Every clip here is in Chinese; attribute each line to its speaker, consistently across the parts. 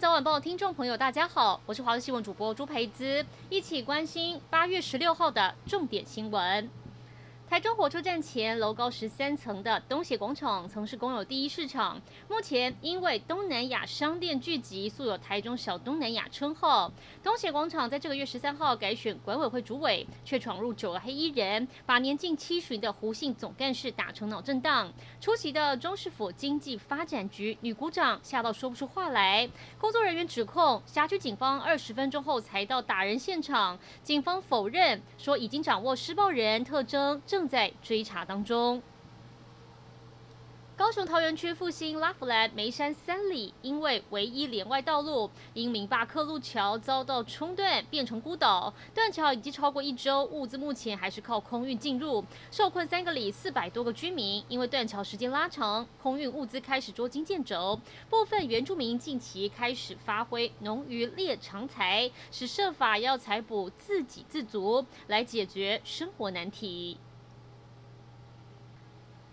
Speaker 1: 早晚报听众朋友，大家好，我是华视新闻主播朱培姿，一起关心八月十六号的重点新闻。台中火车站前楼高十三层的东协广场，曾是公有第一市场。目前因为东南亚商店聚集，素有“台中小东南亚”称号。东协广场在这个月十三号改选管委会主委，却闯入九个黑衣人，把年近七旬的胡姓总干事打成脑震荡。出席的中市府经济发展局女股长吓到说不出话来。工作人员指控辖区警方二十分钟后才到打人现场，警方否认说已经掌握施暴人特征，正。正在追查当中。高雄桃园区复兴拉弗兰梅山三里，因为唯一连外道路因明坝克路桥遭到冲断，变成孤岛。断桥已经超过一周，物资目前还是靠空运进入。受困三个里四百多个居民，因为断桥时间拉长，空运物资开始捉襟见肘。部分原住民近期开始发挥农渔猎长才，是设法要采补自给自足，来解决生活难题。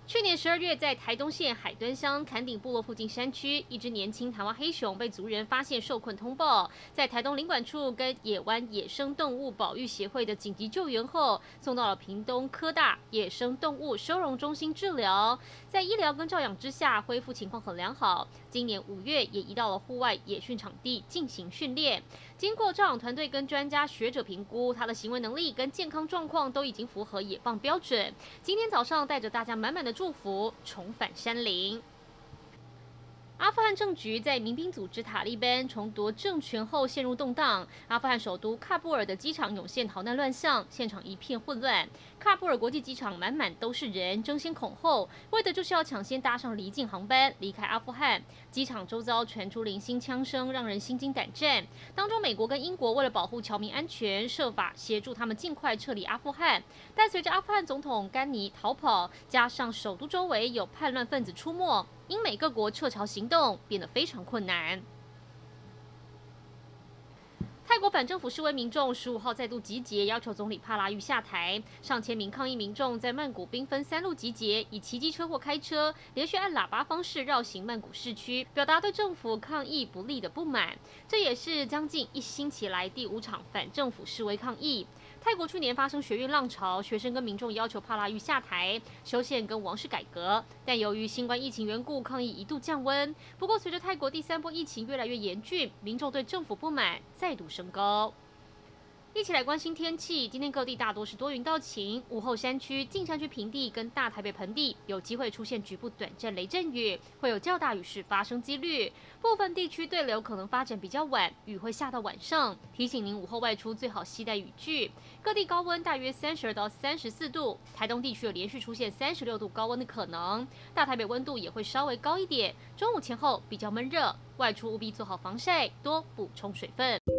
Speaker 1: 去年十二月，在台东县海端乡坎顶部落附近山区，一只年轻台湾黑熊被族人发现受困通报，在台东领管处跟野湾野生动物保育协会的紧急救援后，送到了屏东科大野生动物收容中心治疗，在医疗跟照养之下，恢复情况很良好。今年五月也移到了户外野训场地进行训练，经过照养团队跟专家学者评估，他的行为能力跟健康状况都已经符合野放标准。今天早上带着大家满满的。祝福重返山林。阿富汗政局在民兵组织塔利班重夺政权后陷入动荡。阿富汗首都喀布尔的机场涌现逃难乱象，现场一片混乱。喀布尔国际机场满满都是人，争先恐后，为的就是要抢先搭上离境航班离开阿富汗。机场周遭传出零星枪声，让人心惊胆战。当中，美国跟英国为了保护侨民安全，设法协助他们尽快撤离阿富汗。但随着阿富汗总统甘尼逃跑，加上首都周围有叛乱分子出没。英美各国撤侨行动变得非常困难。泰国反政府示威民众十五号再度集结，要求总理帕拉育下台。上千名抗议民众在曼谷兵分三路集结，以骑机车或开车，连续按喇叭方式绕行曼谷市区，表达对政府抗议不力的不满。这也是将近一星期来第五场反政府示威抗议。泰国去年发生学运浪潮，学生跟民众要求帕拉育下台、修宪跟王室改革，但由于新冠疫情缘故，抗议一度降温。不过，随着泰国第三波疫情越来越严峻，民众对政府不满再度升高。一起来关心天气。今天各地大多是多云到晴，午后山区、近山区平地跟大台北盆地有机会出现局部短暂雷阵雨，会有较大雨势发生几率。部分地区对流可能发展比较晚，雨会下到晚上。提醒您午后外出最好携带雨具。各地高温大约三十二到三十四度，台东地区有连续出现三十六度高温的可能。大台北温度也会稍微高一点。中午前后比较闷热，外出务必做好防晒，多补充水分。